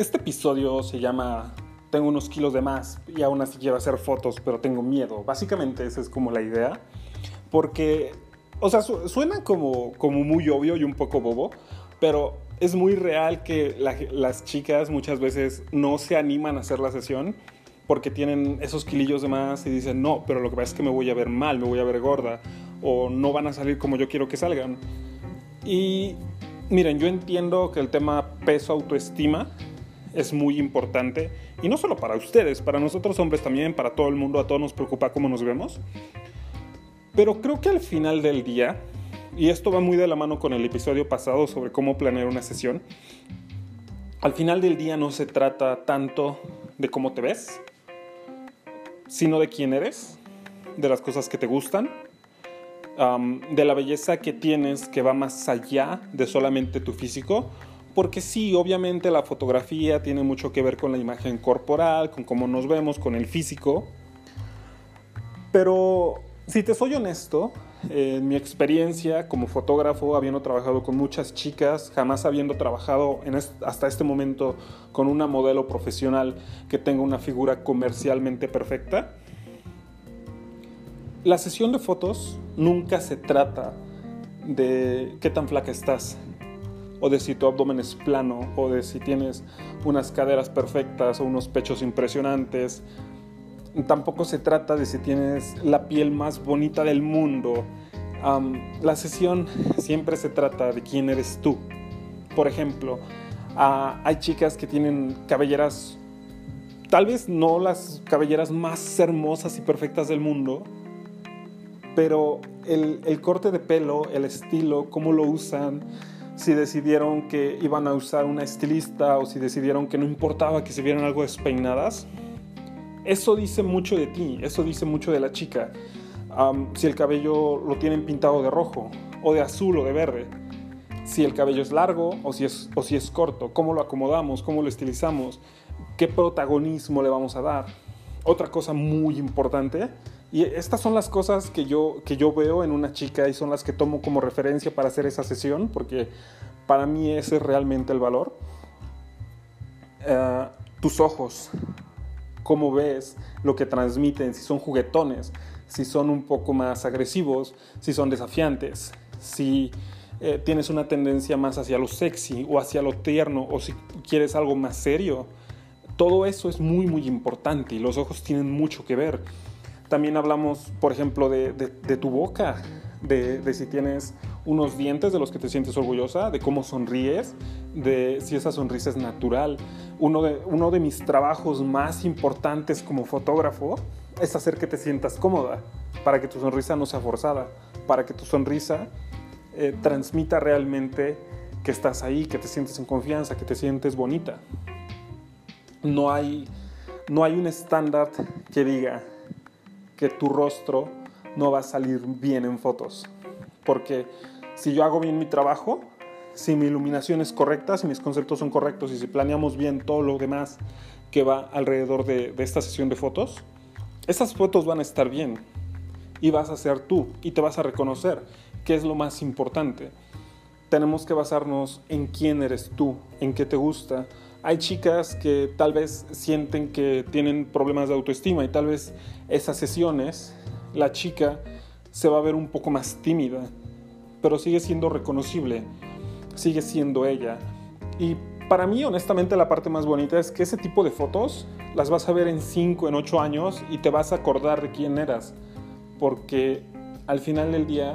Este episodio se llama Tengo unos kilos de más y aún así quiero hacer fotos, pero tengo miedo. Básicamente esa es como la idea. Porque, o sea, suena como, como muy obvio y un poco bobo, pero es muy real que las chicas muchas veces no se animan a hacer la sesión porque tienen esos kilillos de más y dicen, no, pero lo que pasa es que me voy a ver mal, me voy a ver gorda, o no van a salir como yo quiero que salgan. Y miren, yo entiendo que el tema peso autoestima es muy importante. Y no solo para ustedes, para nosotros hombres también, para todo el mundo, a todos nos preocupa cómo nos vemos. Pero creo que al final del día, y esto va muy de la mano con el episodio pasado sobre cómo planear una sesión, al final del día no se trata tanto de cómo te ves, sino de quién eres, de las cosas que te gustan, de la belleza que tienes que va más allá de solamente tu físico porque sí, obviamente la fotografía tiene mucho que ver con la imagen corporal, con cómo nos vemos, con el físico. Pero si te soy honesto, en mi experiencia como fotógrafo, habiendo trabajado con muchas chicas, jamás habiendo trabajado hasta este momento con una modelo profesional que tenga una figura comercialmente perfecta, la sesión de fotos nunca se trata de qué tan flaca estás, o de si tu abdomen es plano, o de si tienes unas caderas perfectas o unos pechos impresionantes. Tampoco se trata de si tienes la piel más bonita del mundo. la sesión siempre se trata de quién eres tú. Por ejemplo, hay chicas que tienen cabelleras, tal vez no las cabelleras más hermosas y perfectas del mundo, pero el corte de pelo, el estilo, cómo lo usan, si decidieron que iban a usar una estilista o si decidieron que no importaba que se vieran algo despeinadas. Eso dice mucho de ti, eso dice mucho de la chica. si el cabello lo tienen pintado de rojo o de azul o de verde. Si el cabello es largo o si es, o si es corto, cómo lo acomodamos, cómo lo estilizamos, qué protagonismo le vamos a dar. Otra cosa muy importante y estas son las cosas que yo, que yo veo en una chica y son las que tomo como referencia para hacer esa sesión, porque para mí ese es realmente el valor. Eh, tus ojos, cómo ves lo que transmiten, si son juguetones, si son un poco más agresivos, si son desafiantes, si eh, tienes una tendencia más hacia lo sexy o hacia lo tierno o si quieres algo más serio. Todo eso es muy muy importante y los ojos tienen mucho que ver. También hablamos, por ejemplo, de, tu boca, de, si tienes unos dientes de los que te sientes orgullosa, de cómo sonríes, de si esa sonrisa es natural. Uno de, mis trabajos más importantes como fotógrafo es hacer que te sientas cómoda, para que tu sonrisa no sea forzada, para que tu sonrisa eh, transmita realmente que estás ahí, que te sientes en confianza, que te sientes bonita. No hay un estándar que diga, que tu rostro no va a salir bien en fotos. Porque si yo hago bien mi trabajo, si mi iluminación es correcta, si mis conceptos son correctos y si planeamos bien todo lo demás que va alrededor de, esta sesión de fotos, estas fotos van a estar bien y vas a ser tú y te vas a reconocer, que es lo más importante. Tenemos que basarnos en quién eres tú, en qué te gusta, hay chicas que tal vez sienten que tienen problemas de autoestima y tal vez esas sesiones la chica se va a ver un poco más tímida, pero sigue siendo reconocible, sigue siendo ella. Y para mí, honestamente, la parte más bonita es que ese tipo de fotos las vas a ver en 5, en 8 años y te vas a acordar de quién eras, porque al final del día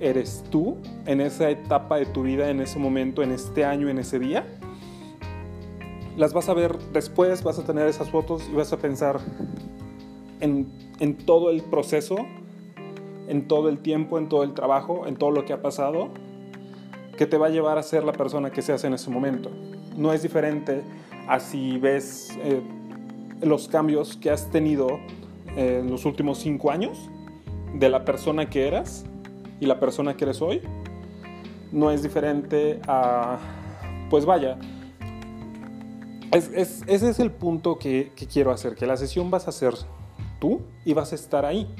eres tú en esa etapa de tu vida, en ese momento, en este año, en ese día las vas a ver después, vas a tener esas fotos y vas a pensar en, en, todo el proceso, en todo el tiempo, en todo el trabajo, en todo lo que ha pasado, que te va a llevar a ser la persona que seas en ese momento. No es diferente a si ves eh, los cambios que has tenido en los últimos cinco años de la persona que eras y la persona que eres hoy. No es diferente a, pues vaya, ese es el punto que, quiero hacer, que la sesión vas a ser tú y vas a estar ahí.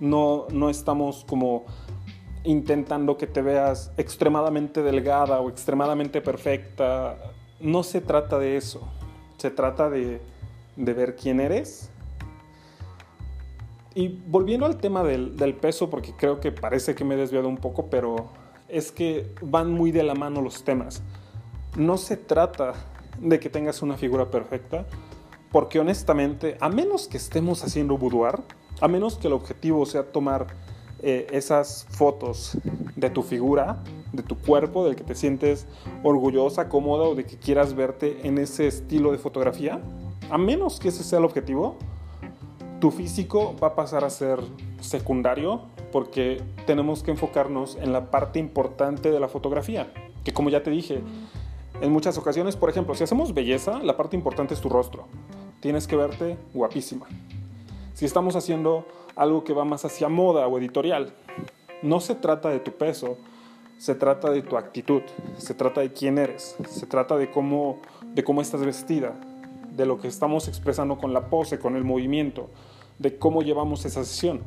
No, no estamos como intentando que te veas extremadamente delgada o extremadamente perfecta. no se trata de eso. Se trata de, de ver quién eres. Y volviendo al tema del, del, peso, porque creo que parece que me he desviado un poco, pero es que van muy de la mano los temas. No se trata de que tengas una figura perfecta, porque honestamente, a menos que estemos haciendo boudoir, a menos que el objetivo sea tomar eh, esas fotos de tu figura, de tu cuerpo, del que te sientes orgullosa, cómoda o de que quieras verte en ese estilo de fotografía, a menos que ese sea el objetivo, tu físico va a pasar a ser secundario porque tenemos que enfocarnos en la parte importante de la fotografía, que como ya te dije, en muchas ocasiones, por ejemplo, si hacemos belleza, la parte importante es tu rostro. Tienes que verte guapísima. Si estamos haciendo algo que va más hacia moda o editorial, no se trata de tu peso, se trata de tu actitud, se trata de quién eres, se trata de cómo, de cómo estás vestida, de lo que estamos expresando con la pose, con el movimiento, de cómo llevamos esa sesión.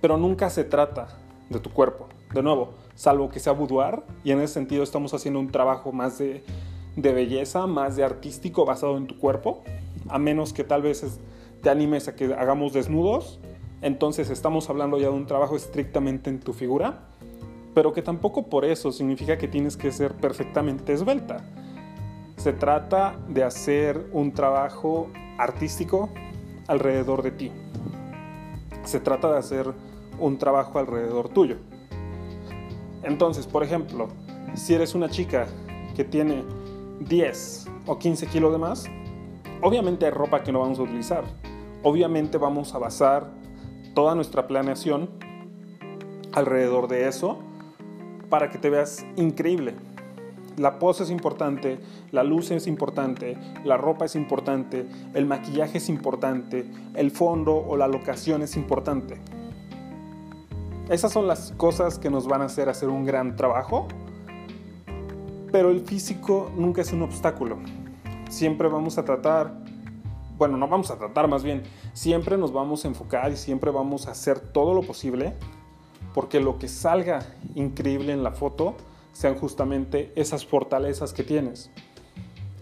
Pero nunca se trata de tu cuerpo. De nuevo, salvo que sea boudoir, y en ese sentido estamos haciendo un trabajo más de, de belleza, más de artístico basado en tu cuerpo, a menos que tal vez te animes a que hagamos desnudos, entonces estamos hablando ya de un trabajo estrictamente en tu figura, pero que tampoco por eso significa que tienes que ser perfectamente esbelta. Se trata de hacer un trabajo artístico alrededor de ti. Se trata de hacer un trabajo alrededor tuyo. Entonces, por ejemplo, si eres una chica que tiene 10 o 15 kilos de más, obviamente hay ropa que no vamos a utilizar. Obviamente vamos a basar toda nuestra planeación alrededor de eso para que te veas increíble. La pose es importante, la luz es importante, la ropa es importante, el maquillaje es importante, el fondo o la locación es importante. Esas son las cosas que nos van a hacer hacer un gran trabajo, pero el físico nunca es un obstáculo. Siempre vamos a tratar, bueno, no vamos a tratar más bien, siempre nos vamos a enfocar y siempre vamos a hacer todo lo posible porque lo que salga increíble en la foto sean justamente esas fortalezas que tienes,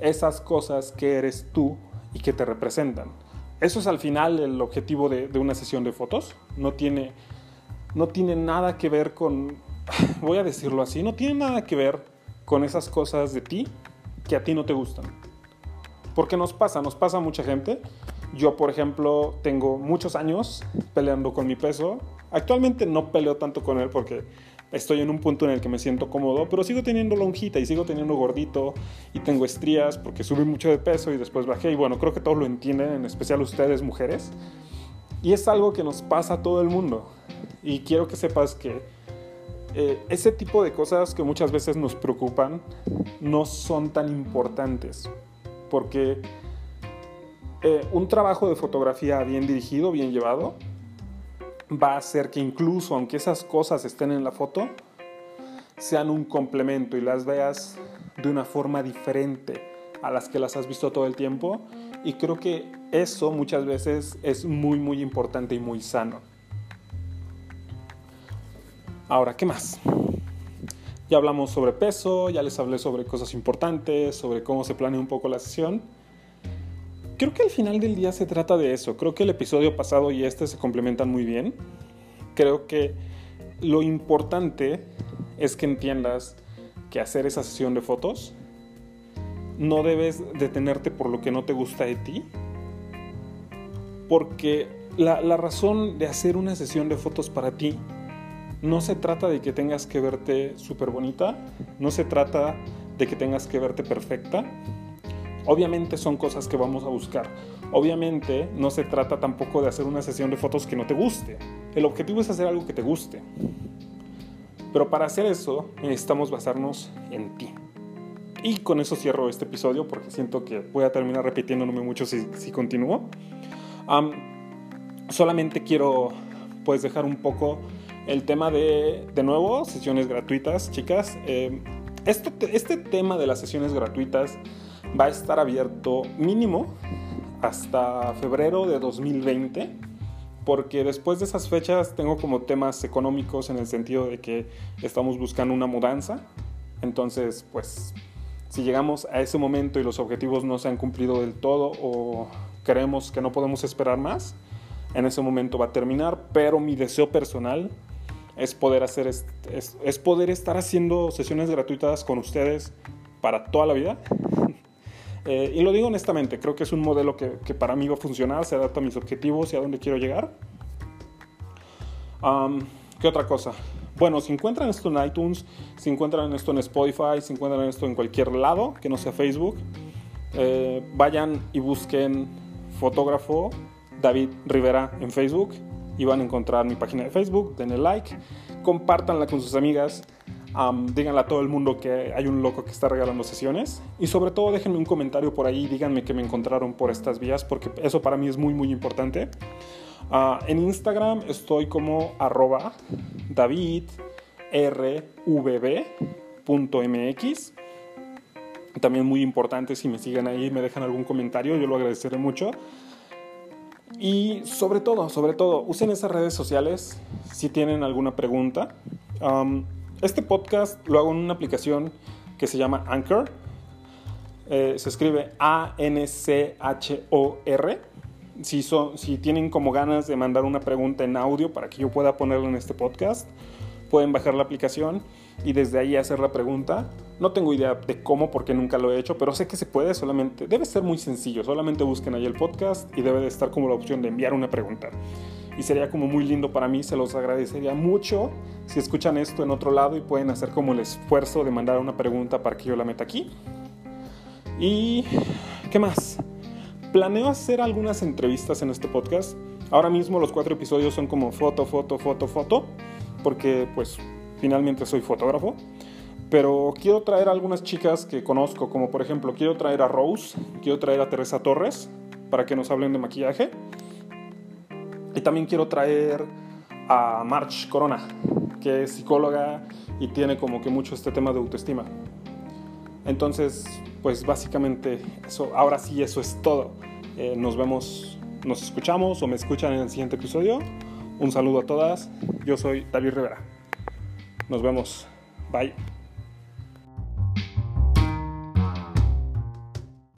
esas cosas que eres tú y que te representan. Eso es al final el objetivo de, una sesión de fotos. No tiene, no tiene nada que ver con, voy a decirlo así, no tiene nada que ver con esas cosas de ti que a ti no te gustan. Porque nos pasa, nos pasa a mucha gente. Yo, por ejemplo, tengo muchos años peleando con mi peso. Actualmente no peleo tanto con él porque estoy en un punto en el que me siento cómodo, pero sigo teniendo lonjita y sigo teniendo gordito y tengo estrías porque subí mucho de peso y después bajé. Y bueno, creo que todos lo entienden, en especial ustedes mujeres. Y es algo que nos pasa a todo el mundo. Y quiero que sepas que eh, ese tipo de cosas que muchas veces nos preocupan no son tan importantes. Porque eh, un trabajo de fotografía bien dirigido, bien llevado, va a hacer que incluso aunque esas cosas estén en la foto, sean un complemento y las veas de una forma diferente a las que las has visto todo el tiempo. Y creo que eso muchas veces es muy, muy importante y muy sano. Ahora, ¿qué más? Ya hablamos sobre peso, ya les hablé sobre cosas importantes, sobre cómo se planea un poco la sesión. Creo que al final del día se trata de eso. Creo que el episodio pasado y este se complementan muy bien. Creo que lo importante es que entiendas que hacer esa sesión de fotos no debes detenerte por lo que no te gusta de ti. Porque la, razón de hacer una sesión de fotos para ti no se trata de que tengas que verte súper bonita, no se trata de que tengas que verte perfecta, Obviamente son cosas que vamos a buscar. Obviamente no se trata tampoco de hacer una sesión de fotos que no te guste. El objetivo es hacer algo que te guste. Pero para hacer eso necesitamos basarnos en ti. Y con eso cierro este episodio porque siento que voy a terminar repitiéndome mucho si, si continúo. Solamente quiero pues dejar un poco el tema de, de nuevo, sesiones gratuitas, chicas. Eh, este, este tema de las sesiones gratuitas va a estar abierto mínimo hasta febrero de 2020 porque después de esas fechas tengo como temas económicos en el sentido de que estamos buscando una mudanza. Entonces, pues Si llegamos a ese momento y los objetivos no se han cumplido del todo o creemos que no podemos esperar más, en ese momento va a terminar, pero mi deseo personal es poder, hacer, es, es poder estar haciendo sesiones gratuitas con ustedes para toda la vida. Eh, y lo digo honestamente, creo que es un modelo que, para mí va a funcionar, se adapta a mis objetivos y a dónde quiero llegar. ¿Qué otra cosa? Bueno, si encuentran esto en iTunes, si encuentran esto en Spotify, si encuentran esto en cualquier lado que no sea Facebook, eh, vayan y busquen fotógrafo David Rivera en Facebook y van a encontrar mi página de Facebook, denle like, compártanla con sus amigas, díganle a todo el mundo que hay un loco que está regalando sesiones y sobre todo déjenme un comentario por ahí, díganme que me encontraron por estas vías porque eso para mí es muy muy importante. Uh, en Instagram estoy como arroba davidrvb.mx. También muy importante si me siguen ahí me dejan algún comentario, yo lo agradeceré mucho. Y sobre todo, sobre todo, usen esas redes sociales si tienen alguna pregunta. este podcast lo hago en una aplicación que se llama Anchor. Eh, se escribe A-N-C-H-O-R. Si, si tienen como ganas de mandar una pregunta en audio para que yo pueda ponerla en este podcast, pueden bajar la aplicación y desde ahí hacer la pregunta. No tengo idea de cómo porque nunca lo he hecho, pero sé que se puede, solamente debe ser muy sencillo, solamente busquen ahí el podcast y debe de estar como la opción de enviar una pregunta. Y sería como muy lindo para mí, se los agradecería mucho si escuchan esto en otro lado y pueden hacer como el esfuerzo de mandar una pregunta para que yo la meta aquí. Y ¿qué más? Planeo hacer algunas entrevistas en este podcast. Ahora mismo los cuatro episodios son como foto, foto, foto, foto, porque pues finalmente soy fotógrafo. Pero quiero traer a algunas chicas que conozco, como por ejemplo, quiero traer a Rose, quiero traer a Teresa Torres para que nos hablen de maquillaje. Y también quiero traer a March Corona, que es psicóloga y tiene como que mucho este tema de autoestima. Entonces, pues básicamente eso, ahora sí eso es todo. Eh, nos vemos, nos escuchamos o me escuchan en el siguiente episodio. Un saludo a todas. Yo soy David Rivera. Nos vemos. Bye.